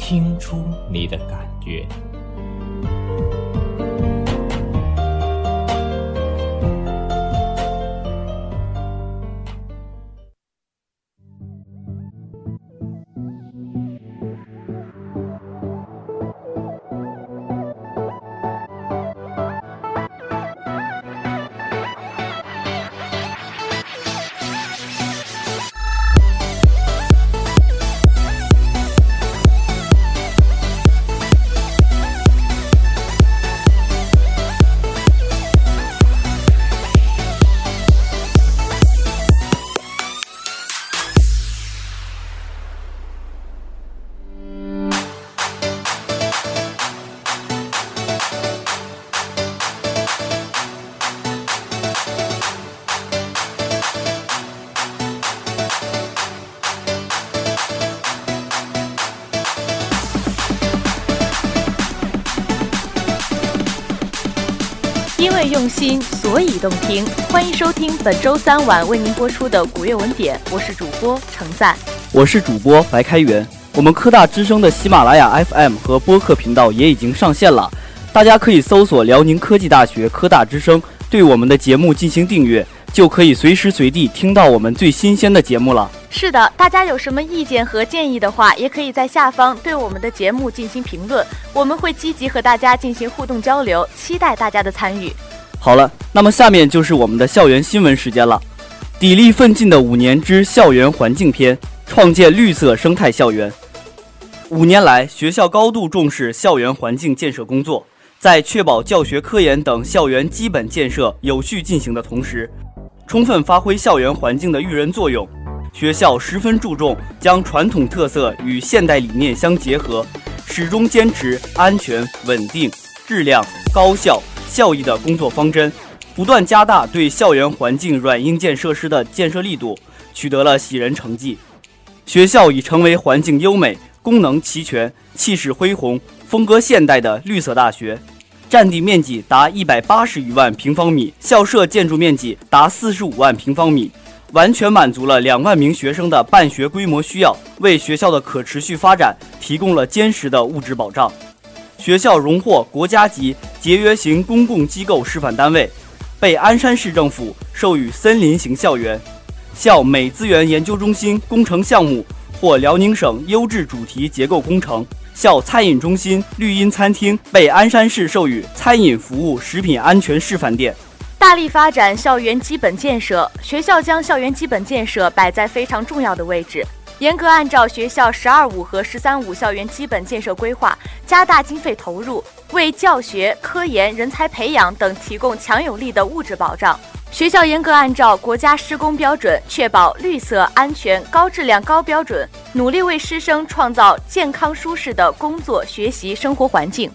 听出你的感觉。动听。欢迎收听本周三晚为您播出的古乐文典，我是主播程赞。我是主播白开元。我们科大之声的喜马拉雅 FM 和播客频道也已经上线了，大家可以搜索辽宁科技大学科大之声，对我们的节目进行订阅，就可以随时随地听到我们最新鲜的节目了。是的，大家有什么意见和建议的话，也可以在下方对我们的节目进行评论，我们会积极和大家进行互动交流，期待大家的参与。好了，那么下面就是我们的校园新闻时间了。砥砺奋进的五年之校园环境篇，创建绿色生态校园。五年来，学校高度重视校园环境建设工作，在确保教学、科研等校园基本建设有序进行的同时，充分发挥校园环境的育人作用。学校十分注重将传统特色与现代理念相结合，始终坚持安全、稳定、质量、高效、效益的工作方针，不断加大对校园环境软硬件设施的建设力度，取得了喜人成绩。学校已成为环境优美、功能齐全、气势恢宏、风格现代的绿色大学。占地面积达一百八十余万平方米，校舍建筑面积达四十五万平方米，完全满足了两万名学生的办学规模需要，为学校的可持续发展提供了坚实的物质保障。学校荣获国家级节约型公共机构示范单位，被鞍山市政府授予森林型校园。校美资源研究中心工程项目获辽宁省优质主题结构工程。校餐饮中心绿荫餐厅被鞍山市授予餐饮服务食品安全示范店。大力发展校园基本建设，学校将校园基本建设摆在非常重要的位置，严格按照学校“十二五”和“十三五”校园基本建设规划，加大经费投入，为教学、科研、人才培养等提供强有力的物质保障。学校严格按照国家施工标准，确保绿色、安全、高质量、高标准，努力为师生创造健康舒适的工作、学习、生活环境。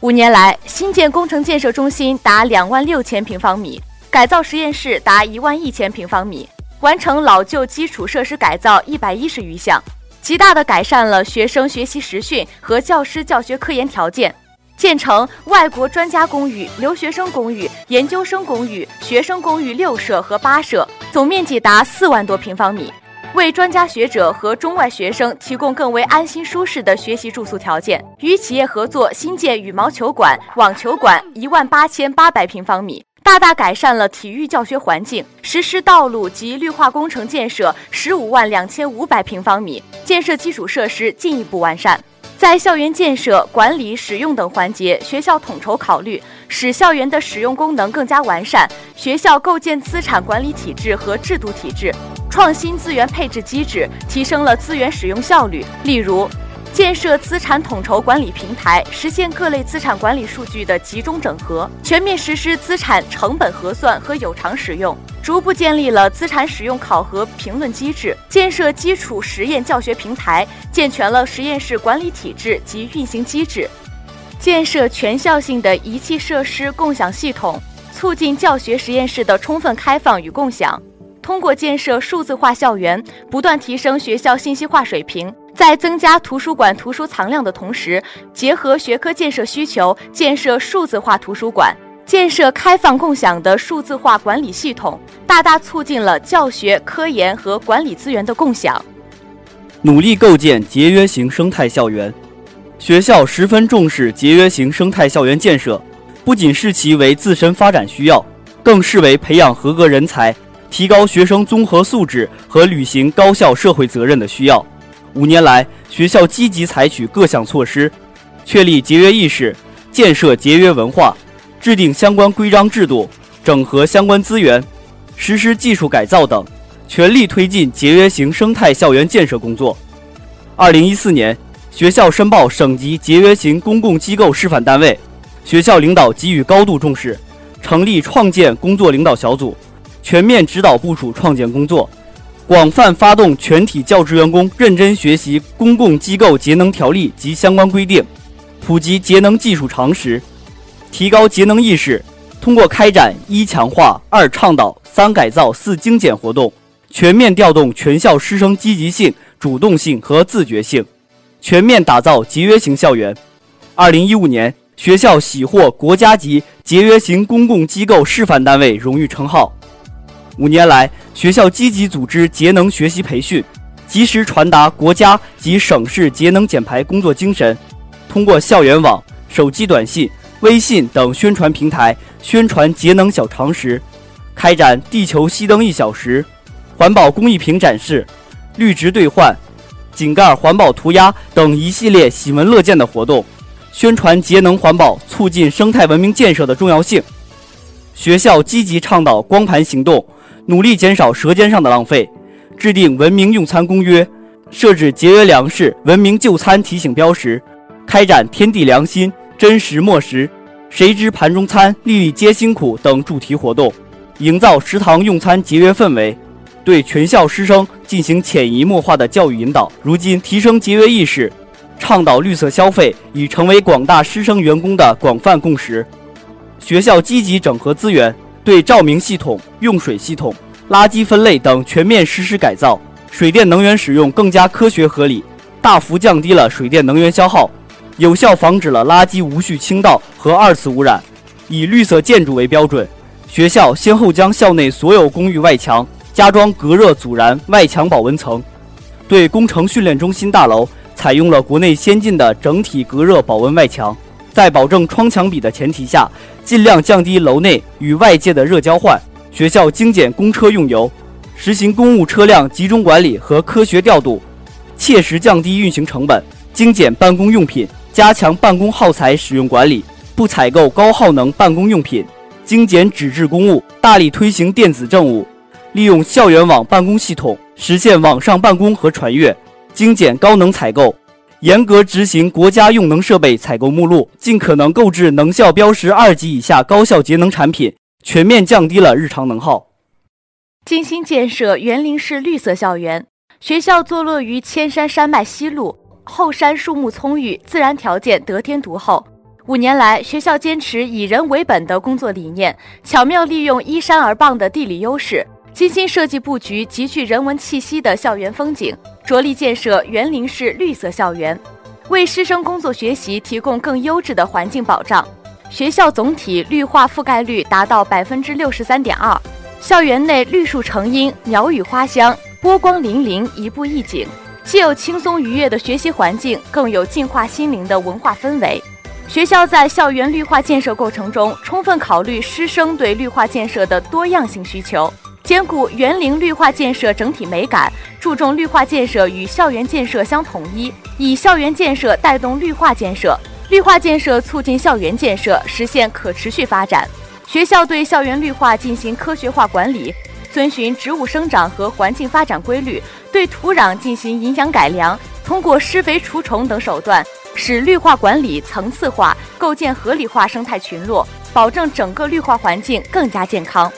五年来，新建工程建设中心达两万六千平方米，改造实验室达一万一千平方米，完成老旧基础设施改造一百一十余项，极大地改善了学生学习实训和教师教学科研条件。建成外国专家公寓、留学生公寓、研究生公寓、学生公寓六舍和八舍，总面积达四万多平方米，为专家学者和中外学生提供更为安心舒适的学习住宿条件。与企业合作新建羽毛球馆、网球馆一万八千八百平方米。大大改善了体育教学环境，实施道路及绿化工程建设十五万两千五百平方米，建设基础设施进一步完善。在校园建设、管理、使用等环节，学校统筹考虑，使校园的使用功能更加完善。学校构建资产管理体制和制度体制，创新资源配置机制，提升了资源使用效率。例如，建设资产统筹管理平台，实现各类资产管理数据的集中整合，全面实施资产成本核算和有偿使用，逐步建立了资产使用考核评论机制，建设基础实验教学平台，健全了实验室管理体制及运行机制，建设全校性的仪器设施共享系统，促进教学实验室的充分开放与共享。通过建设数字化校园，不断提升学校信息化水平。在增加图书馆图书藏量的同时，结合学科建设需求，建设数字化图书馆，建设开放共享的数字化管理系统，大大促进了教学、科研和管理资源的共享。努力构建节约型生态校园，学校十分重视节约型生态校园建设，不仅视其为自身发展需要，更视为培养合格人才、提高学生综合素质和履行高校社会责任的需要。五年来，学校积极采取各项措施，确立节约意识，建设节约文化，制定相关规章制度，整合相关资源，实施技术改造等，全力推进节约型生态校园建设工作。二零一四年，学校申报省级节约型公共机构示范单位，学校领导给予高度重视，成立创建工作领导小组，全面指导部署创建工作。广泛发动全体教职员工认真学习《公共机构节能条例》及相关规定，普及节能技术常识，提高节能意识。通过开展一强化、二倡导、三改造、四精简活动，全面调动全校师生积极性、主动性和自觉性，全面打造节约型校园。二零一五年，学校喜获国家级节约型公共机构示范单位荣誉称号。五年来，学校积极组织节能学习培训，及时传达国家及省市节能减排工作精神。通过校园网、手机短信、微信等宣传平台宣传节能小常识，开展“地球熄灯一小时”、环保工艺品展示、绿植兑换、井盖环保涂鸦等一系列喜闻乐见的活动，宣传节能环保、促进生态文明建设的重要性。学校积极倡导光盘行动。努力减少舌尖上的浪费，制定文明用餐公约，设置节约粮食、文明就餐提醒标识，开展“天地良心，真实莫食，谁知盘中餐，粒粒皆辛苦”等主题活动，营造食堂用餐节约氛围，对全校师生进行潜移默化的教育引导。如今，提升节约意识，倡导绿色消费已成为广大师生员工的广泛共识。学校积极整合资源。对照明系统、用水系统、垃圾分类等全面实施改造，水电能源使用更加科学合理，大幅降低了水电能源消耗，有效防止了垃圾无序倾倒和二次污染。以绿色建筑为标准，学校先后将校内所有公寓外墙加装隔热阻燃外墙保温层，对工程训练中心大楼采用了国内先进的整体隔热保温外墙。在保证窗墙比的前提下，尽量降低楼内与外界的热交换。学校精简公车用油，实行公务车辆集中管理和科学调度，切实降低运行成本。精简办公用品，加强办公耗材使用管理，不采购高耗能办公用品。精简纸质公务，大力推行电子政务，利用校园网办公系统实现网上办公和传阅。精简高能采购。严格执行国家用能设备采购目录，尽可能购置能效标识二级以下高效节能产品，全面降低了日常能耗。精心建设园林式绿色校园。学校坐落于千山山脉西麓，后山树木葱郁，自然条件得天独厚。五年来，学校坚持以人为本的工作理念，巧妙利用依山而傍的地理优势。精心设计布局极具人文气息的校园风景，着力建设园林式绿色校园，为师生工作学习提供更优质的环境保障。学校总体绿化覆盖率达到百分之六十三点二，校园内绿树成荫，鸟语花香，波光粼粼，一步一景。既有轻松愉悦的学习环境，更有净化心灵的文化氛围。学校在校园绿化建设过程中，充分考虑师生对绿化建设的多样性需求。兼顾园林绿化建设整体美感，注重绿化建设与校园建设相统一，以校园建设带动绿化建设，绿化建设促进校园建设，实现可持续发展。学校对校园绿化进行科学化管理，遵循植物生长和环境发展规律，对土壤进行营养改良，通过施肥除虫等手段，使绿化管理层次化，构建合理化生态群落，保证整个绿化环境更加健康。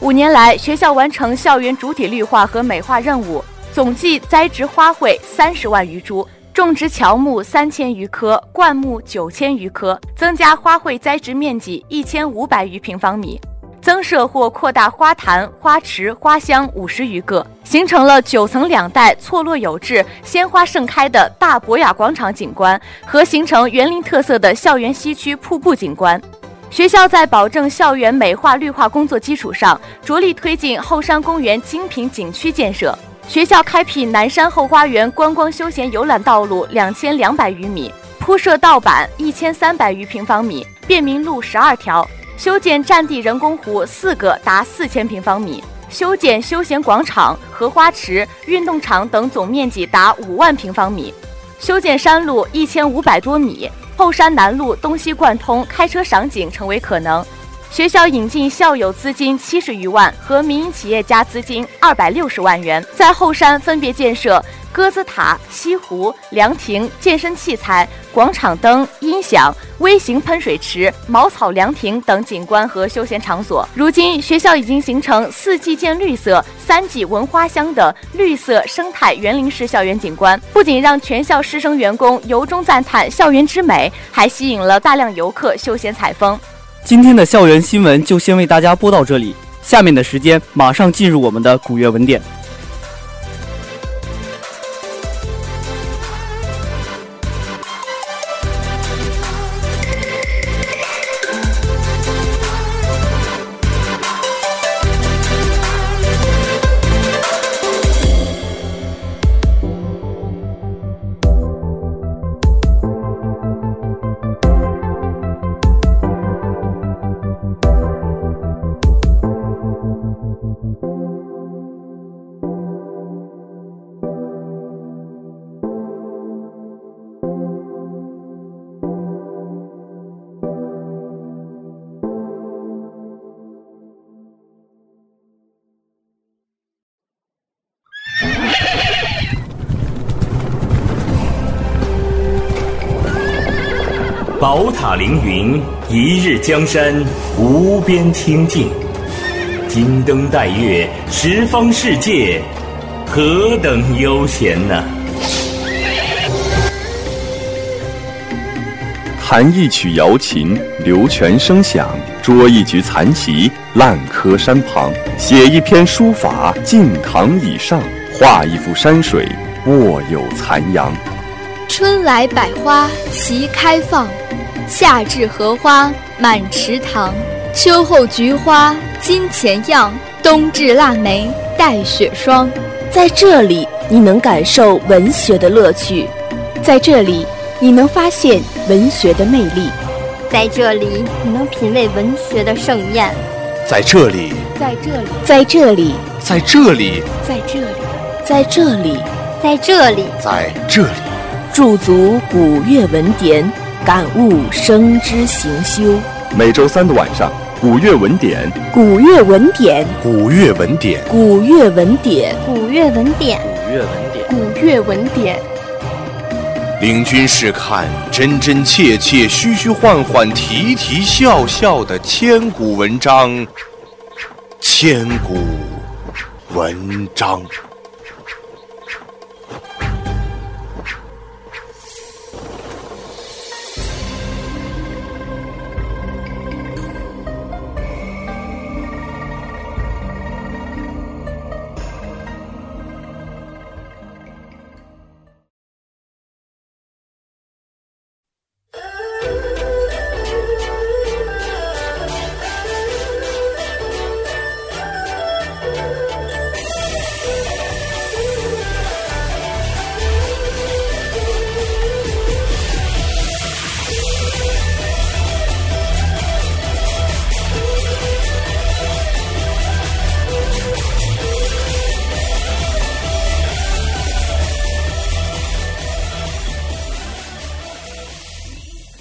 五年来，学校完成校园主体绿化和美化任务，总计栽植花卉三十万余株，种植乔木三千余棵，灌木九千余棵，增加花卉栽植面积一千五百余平方米，增设或扩大花坛、花池、花箱五十余个，形成了九层两带、错落有致、鲜花盛开的大博雅广场景观和形成园林特色的校园西区瀑布景观。学校在保证校园美化绿化工作基础上，着力推进后山公园精品景区建设。学校开辟南山后花园观光休闲游览道路两千两百余米，铺设道板一千三百余平方米，便民路十二条，修建占地人工湖四个，达四千平方米，修建休闲广场、荷花池、运动场等，总面积达五万平方米，修建山路一千五百多米。后山南路东西贯通，开车赏景成为可能。学校引进校友资金七十余万和民营企业家资金二百六十万元，在后山分别建设。鸽子塔、西湖、凉亭、健身器材、广场灯、音响、微型喷水池、茅草凉亭等景观和休闲场所。如今，学校已经形成四季见绿色、三季闻花香的绿色生态园林式校园景观，不仅让全校师生员工由衷赞叹校园之美，还吸引了大量游客休闲采风。今天的校园新闻就先为大家播到这里，下面的时间马上进入我们的古月文典。宝塔凌云，一日江山无边清净；金灯戴月，十方世界何等悠闲呢？弹一曲瑶琴，流泉声响；捉一局残棋，烂柯山旁；写一篇书法，晋堂以上；画一幅山水，卧有残阳。春来百花齐开放，夏至荷花满池塘，秋后菊花金钱样，冬至腊梅带雪霜。在这里，你能感受文学的乐趣；在这里，你能发现文学的魅力；在这里，你能品味文学的盛宴；在这里，在这里，在这里，在这里，在这里，在这里，在这里，在这里。驻足古乐文典，感悟生之行修。每周三的晚上，古乐文典，古乐文典，古乐文典，古乐文典，古乐文典，古乐文典，古乐文典。领军试看真真切切、虚虚幻幻、啼啼笑笑的千古文章，千古文章。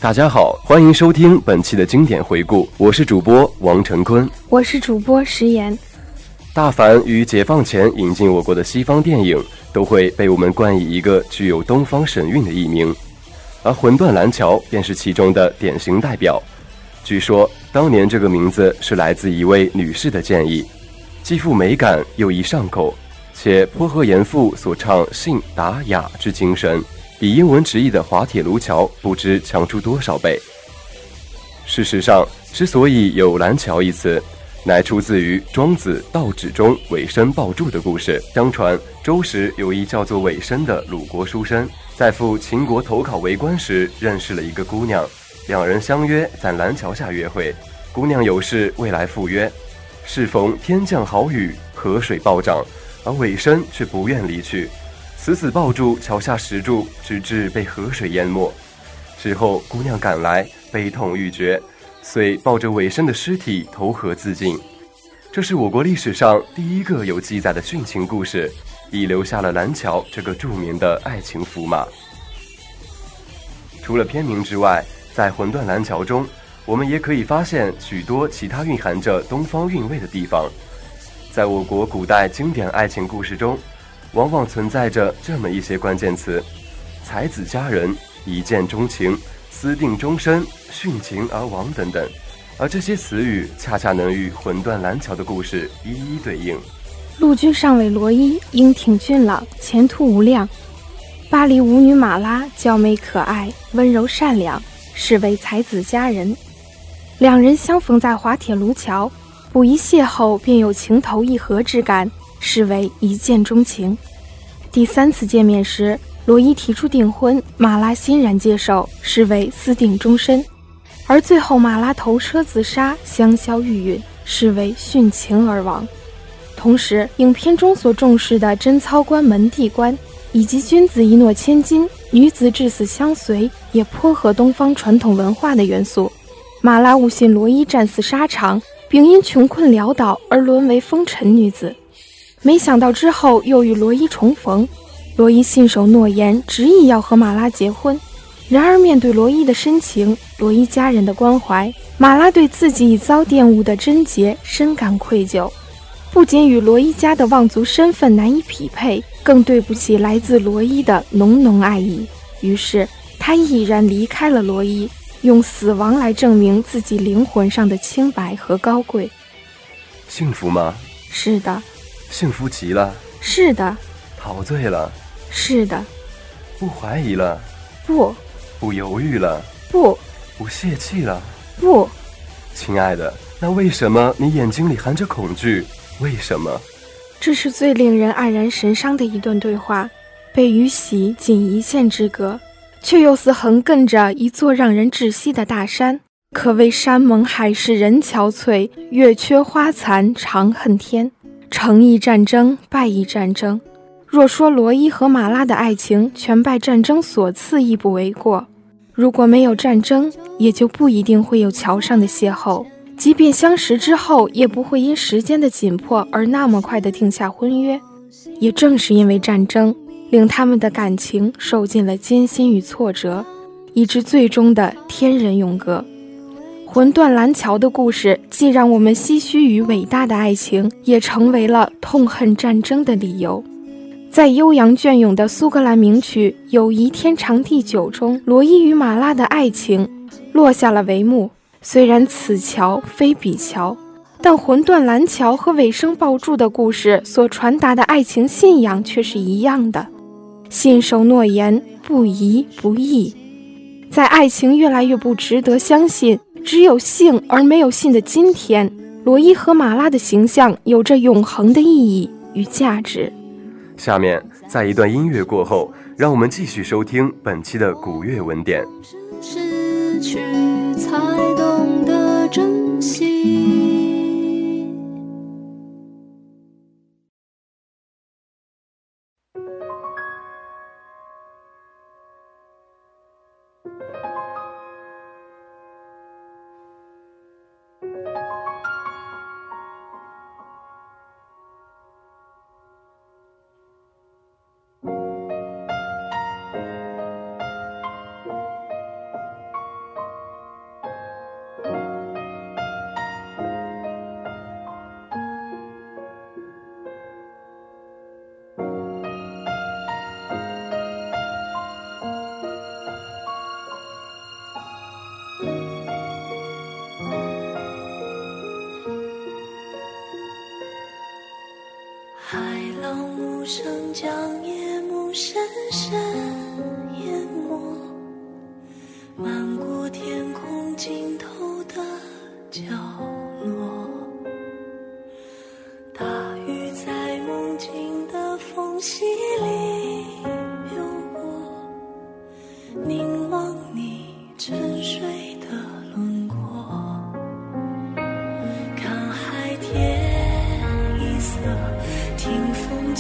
大家好，欢迎收听本期的经典回顾，我是主播王成坤，我是主播石岩。大凡于解放前引进我国的西方电影，都会被我们冠以一个具有东方神韵的艺名，而《魂断蓝桥》便是其中的典型代表。据说当年这个名字是来自一位女士的建议，既富美感又易上口，且颇合严复所唱信达雅之精神，比英文直译的滑铁卢桥不知强出多少倍。事实上，之所以有蓝桥一词，乃出自于庄子《道指》中尾生抱柱的故事。相传周时有一叫做尾生的鲁国书生，在赴秦国投考为官时，认识了一个姑娘，两人相约在蓝桥下约会。姑娘有事未来赴约，适逢天降好雨，河水暴涨，而尾生却不愿离去，死死抱住桥下石柱，直至被河水淹没。之后姑娘赶来，悲痛欲绝。遂抱着尾生的尸体投河自尽，这是我国历史上第一个有记载的殉情故事，亦留下了蓝桥这个著名的爱情符码。除了片名之外，在《魂断蓝桥》中，我们也可以发现许多其他蕴含着东方韵味的地方。在我国古代经典爱情故事中，往往存在着这么一些关键词：才子佳人，一见钟情。私定终身、殉情而亡等等，而这些词语恰恰能与魂断蓝桥的故事一一对应。陆军上尉罗伊英挺俊朗，前途无量；巴黎舞女马拉娇美可爱，温柔善良，是为才子佳人。两人相逢在滑铁卢桥，不一邂逅便有情投意合之感，视为一见钟情。第三次见面时。罗伊提出订婚，马拉欣然接受，视为私定终身；而最后马拉投车自杀，香消玉殒，视为殉情而亡。同时，影片中所重视的贞操观、门第观，以及君子一诺千金，女子至死相随，也颇合东方传统文化的元素。马拉误信罗伊战死沙场，并因穷困潦倒而沦为风尘女子，没想到之后又与罗伊重逢。罗伊信守诺言，执意要和马拉结婚。然而，面对罗伊的深情，罗伊家人的关怀，马拉对自己已遭玷污的贞洁深感愧疚，不仅与罗伊家的望族身份难以匹配，更对不起来自罗伊的浓浓爱意。于是，他毅然离开了罗伊，用死亡来证明自己灵魂上的清白和高贵。幸福吗？是的。幸福极了。是的。陶醉了。是的，不怀疑了，不，不犹豫了，不，不泄气了，不，亲爱的，那为什么你眼睛里含着恐惧？为什么？这是最令人黯然神伤的一段对话，悲与喜仅一线之隔，却又似横亘着一座让人窒息的大山。可谓山盟海誓人憔悴，月缺花残长恨天。成亦战争，败亦战争。若说罗伊和马拉的爱情全拜战争所赐，亦不为过。如果没有战争，也就不一定会有桥上的邂逅。即便相识之后，也不会因时间的紧迫而那么快的定下婚约。也正是因为战争，令他们的感情受尽了艰辛与挫折，以致最终的天人永隔。魂断蓝桥的故事，既让我们唏嘘于伟大的爱情，也成为了痛恨战争的理由。在悠扬隽永的苏格兰名曲《友谊天长地久》中，罗伊与马拉的爱情落下了帷幕。虽然此桥非彼桥，但魂断蓝桥和尾声抱柱的故事所传达的爱情信仰却是一样的：信守诺言，不疑不义。在爱情越来越不值得相信，只有性而没有信的今天，罗伊和马拉的形象有着永恒的意义与价值。下面，在一段音乐过后，让我们继续收听本期的古乐文典。失去才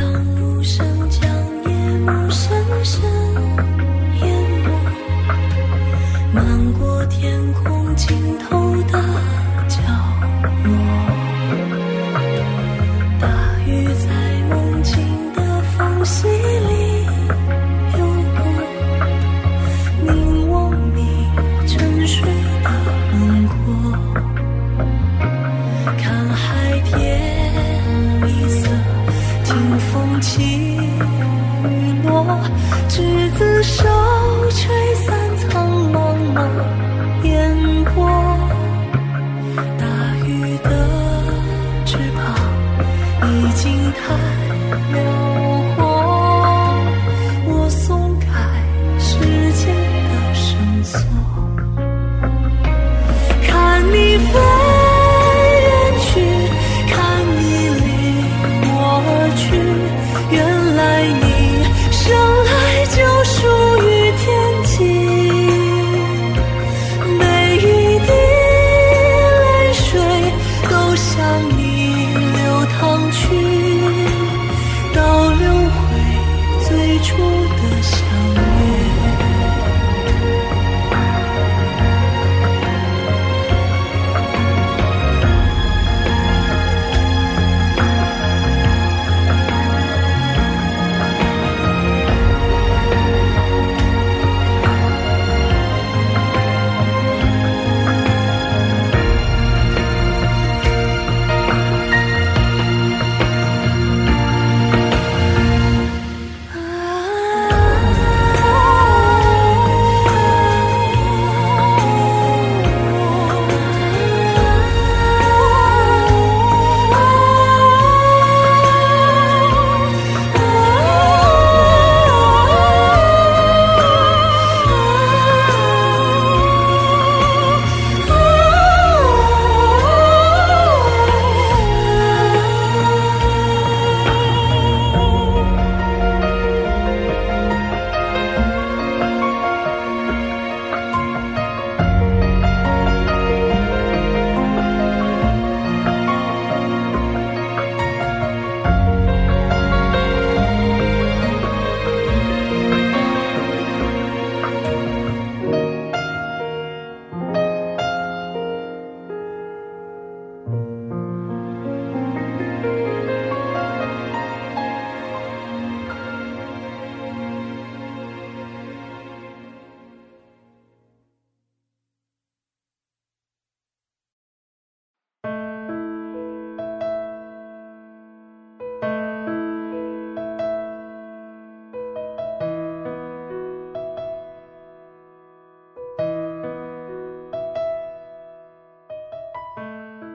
当无声将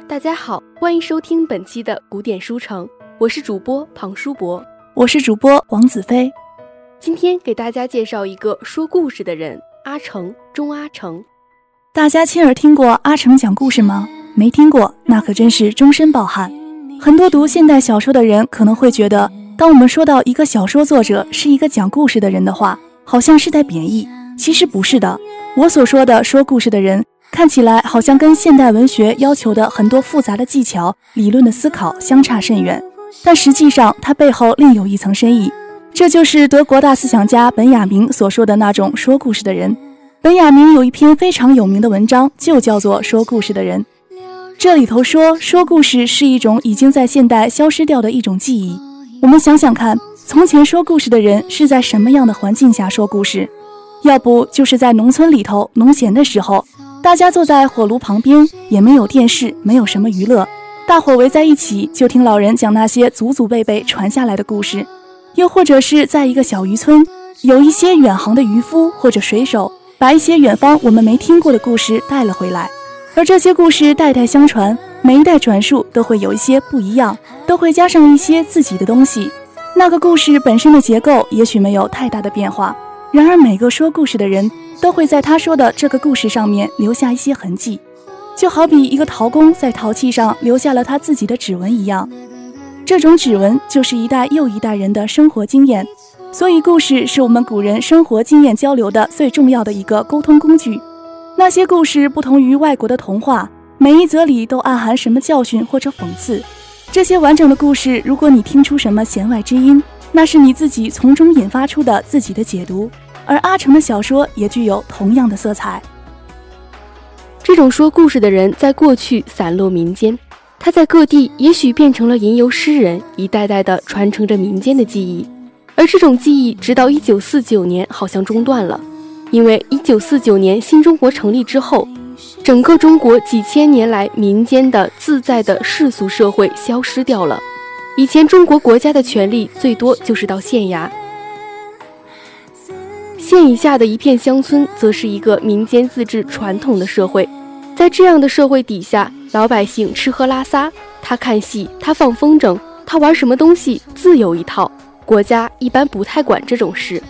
大家好，欢迎收听本期的古典书城，我是主播庞书博，我是主播王子飞。今天给大家介绍一个说故事的人——阿成，钟阿成。大家亲耳听过阿成讲故事吗？没听过，那可真是终身抱憾。很多读现代小说的人可能会觉得，当我们说到一个小说作者是一个讲故事的人的话，好像是在贬义。其实不是的，我所说的说故事的人看起来好像跟现代文学要求的很多复杂的技巧、理论的思考相差甚远，但实际上它背后另有一层深意。这就是德国大思想家本雅明所说的那种说故事的人。本雅明有一篇非常有名的文章，就叫做《说故事的人》。这里头说，说故事是一种已经在现代消失掉的一种记忆。我们想想看，从前说故事的人是在什么样的环境下说故事？要不就是在农村里头农闲的时候，大家坐在火炉旁边，也没有电视，没有什么娱乐，大伙围在一起，就听老人讲那些祖祖辈辈传下来的故事。又或者是在一个小渔村，有一些远航的渔夫或者水手，把一些远方我们没听过的故事带了回来，而这些故事代代相传，每一代转述都会有一些不一样，都会加上一些自己的东西。那个故事本身的结构也许没有太大的变化，然而每个说故事的人都会在他说的这个故事上面留下一些痕迹，就好比一个陶工在陶器上留下了他自己的指纹一样。这种指纹就是一代又一代人的生活经验，所以故事是我们古人生活经验交流的最重要的一个沟通工具。那些故事不同于外国的童话，每一则里都暗含什么教训或者讽刺。这些完整的故事，如果你听出什么弦外之音，那是你自己从中引发出的自己的解读。而阿成的小说也具有同样的色彩。这种说故事的人在过去散落民间。他在各地也许变成了吟游诗人，一代代的传承着民间的记忆，而这种记忆直到一九四九年好像中断了，因为一九四九年新中国成立之后，整个中国几千年来民间的自在的世俗社会消失掉了。以前中国国家的权力最多就是到县衙，县以下的一片乡村则是一个民间自治传统的社会，在这样的社会底下。老百姓吃喝拉撒，他看戏，他放风筝，他玩什么东西自有一套。国家一般不太管这种事。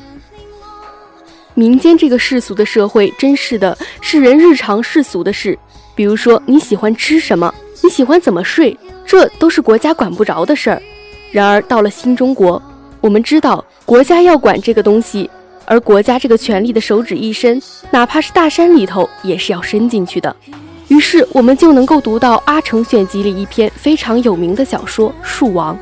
民间这个世俗的社会，真是的是人日常世俗的事，比如说你喜欢吃什么，你喜欢怎么睡，这都是国家管不着的事儿。然而到了新中国，我们知道国家要管这个东西，而国家这个权力的手指一伸，哪怕是大山里头也是要伸进去的。于是我们就能够读到阿城选集里一篇非常有名的小说《树王》。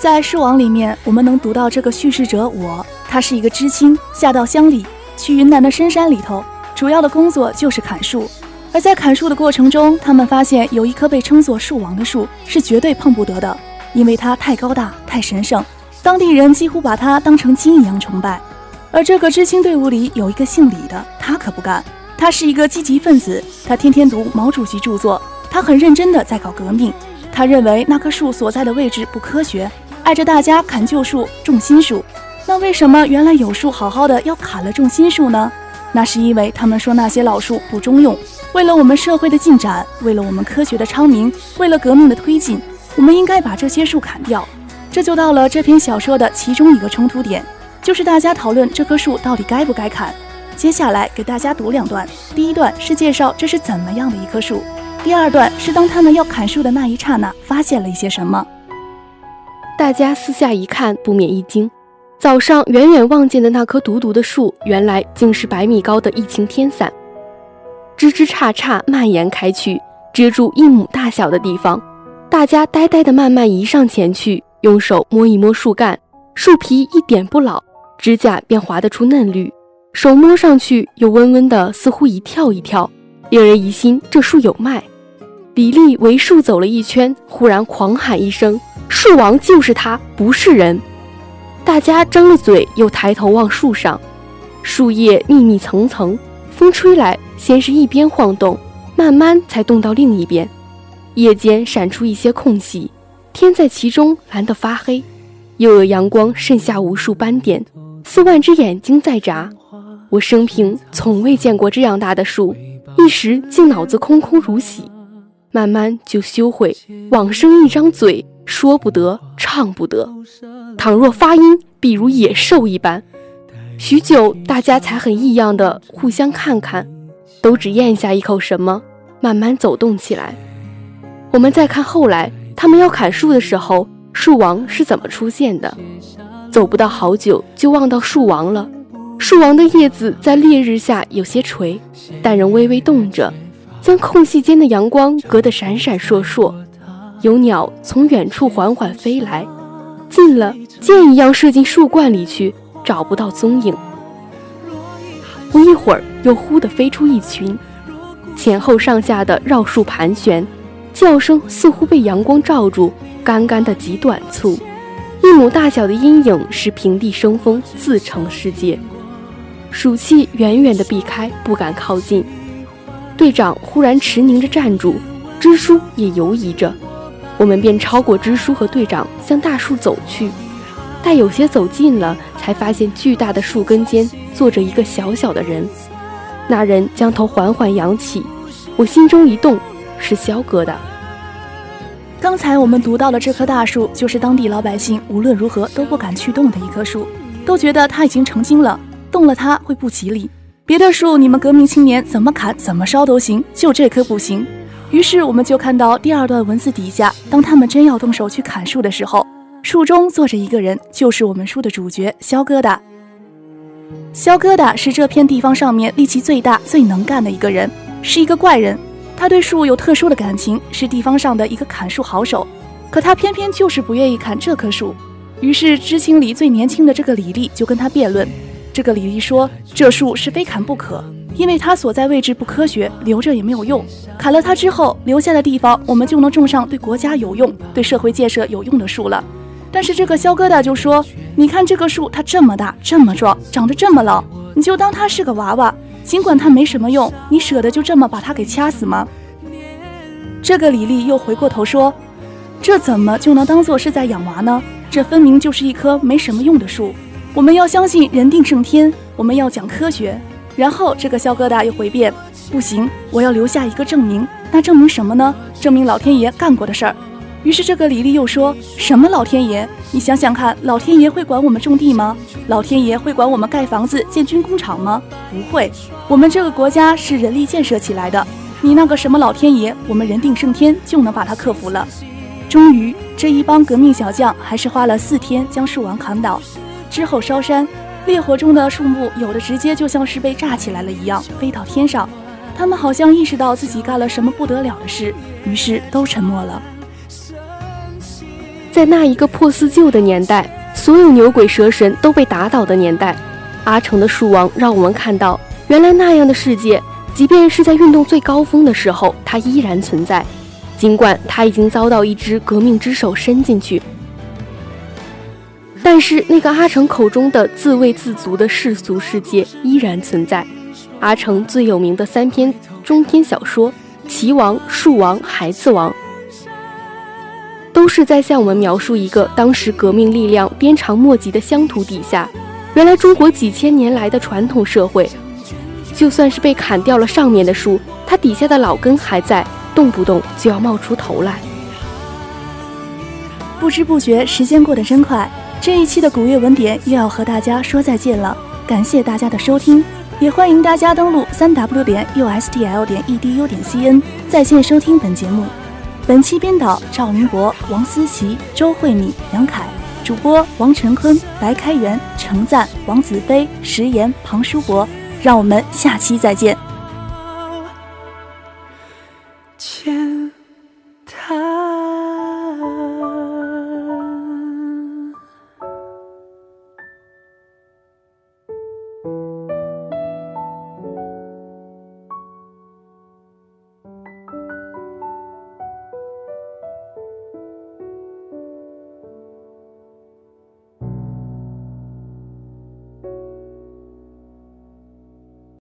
在《树王》里面，我们能读到这个叙事者我，他是一个知青，下到乡里去云南的深山里头，主要的工作就是砍树。而在砍树的过程中，他们发现有一棵被称作树王的树是绝对碰不得的，因为它太高大、太神圣，当地人几乎把它当成金一样崇拜。而这个知青队伍里有一个姓李的，他可不干。他是一个积极分子，他天天读毛主席著作，他很认真的在搞革命。他认为那棵树所在的位置不科学，碍着大家砍旧树种新树。那为什么原来有树好好的要砍了种新树呢？那是因为他们说那些老树不中用。为了我们社会的进展，为了我们科学的昌明，为了革命的推进，我们应该把这些树砍掉。这就到了这篇小说的其中一个冲突点，就是大家讨论这棵树到底该不该砍。接下来给大家读两段。第一段是介绍这是怎么样的一棵树，第二段是当他们要砍树的那一刹那，发现了一些什么。大家四下一看，不免一惊。早上远远望见的那棵独独的树，原来竟是百米高的一擎天伞，枝枝杈杈蔓延开去，遮住一亩大小的地方。大家呆呆地慢慢移上前去，用手摸一摸树干，树皮一点不老，指甲便划得出嫩绿。手摸上去又温温的，似乎一跳一跳，令人疑心这树有脉。李丽围树走了一圈，忽然狂喊一声：“树王就是他，不是人！”大家张了嘴，又抬头望树上，树叶密密层层，风吹来，先是一边晃动，慢慢才动到另一边。叶间闪出一些空隙，天在其中蓝得发黑，又有阳光渗下无数斑点，四万只眼睛在眨。我生平从未见过这样大的树，一时竟脑子空空如洗，慢慢就羞悔，往生一张嘴，说不得，唱不得。倘若发音，必如野兽一般。许久，大家才很异样的互相看看，都只咽下一口什么，慢慢走动起来。我们再看后来，他们要砍树的时候，树王是怎么出现的？走不到好久，就望到树王了。树王的叶子在烈日下有些垂，但仍微微动着，将空隙间的阳光隔得闪闪烁烁。有鸟从远处缓缓飞来，近了箭一样射进树冠里去，找不到踪影。不一会儿，又忽地飞出一群，前后上下的绕树盘旋，叫声似乎被阳光罩住，干干的极短促。一亩大小的阴影是平地生风自成世界。暑气远远地避开，不敢靠近。队长忽然迟凝着站住，支书也游移着。我们便超过支书和队长，向大树走去。待有些走近了，才发现巨大的树根间坐着一个小小的人。那人将头缓缓扬起，我心中一动，是萧哥的。刚才我们读到的这棵大树，就是当地老百姓无论如何都不敢去动的一棵树，都觉得它已经成精了，动了它会不吉利。别的树你们革命青年怎么砍怎么烧都行，就这棵不行。于是我们就看到第二段文字底下，当他们真要动手去砍树的时候，树中坐着一个人，就是我们书的主角肖疙瘩。肖疙瘩是这片地方上面力气最大、最能干的一个人，是一个怪人。他对树有特殊的感情，是地方上的一个砍树好手，可他偏偏就是不愿意砍这棵树。于是知青里最年轻的这个李丽就跟他辩论。这个李丽说：“这树是非砍不可，因为它所在位置不科学，留着也没有用。砍了它之后，留下的地方我们就能种上对国家有用、对社会建设有用的树了。”但是这个肖疙瘩就说：“你看这棵树，它这么大、这么壮，长得这么老，你就当它是个娃娃。”尽管它没什么用，你舍得就这么把它给掐死吗？这个李丽又回过头说：“这怎么就能当做是在养娃呢？这分明就是一棵没什么用的树。我们要相信人定胜天，我们要讲科学。”然后这个肖疙瘩又回辩：“不行，我要留下一个证明。那证明什么呢？证明老天爷干过的事儿。”于是这个李丽又说什么：“老天爷？你想想看，老天爷会管我们种地吗？老天爷会管我们盖房子、建军工厂吗？不会。我们这个国家是人力建设起来的。你那个什么老天爷，我们人定胜天就能把它克服了。”终于，这一帮革命小将还是花了四天将树王砍倒，之后烧山。烈火中的树木有的直接就像是被炸起来了一样飞到天上。他们好像意识到自己干了什么不得了的事，于是都沉默了。在那一个破四旧的年代，所有牛鬼蛇神都被打倒的年代，阿城的树王让我们看到，原来那样的世界，即便是在运动最高峰的时候，它依然存在。尽管它已经遭到一只革命之手伸进去，但是那个阿城口中的自卫自足的世俗世界依然存在。阿城最有名的三篇中篇小说《齐王》《树王》《孩子王》。都是在向我们描述一个当时革命力量鞭长莫及的乡土底下，原来中国几千年来的传统社会，就算是被砍掉了上面的树，它底下的老根还在，动不动就要冒出头来。不知不觉，时间过得真快，这一期的古月文典又要和大家说再见了。感谢大家的收听，也欢迎大家登录三 w 点 ustl 点 edu 点 cn 在线收听本节目。本期编导赵明博、王思琪、周慧敏、杨凯，主播王晨坤、白开元、程赞、王子飞、石岩、庞书博。让我们下期再见。